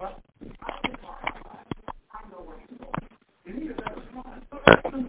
What?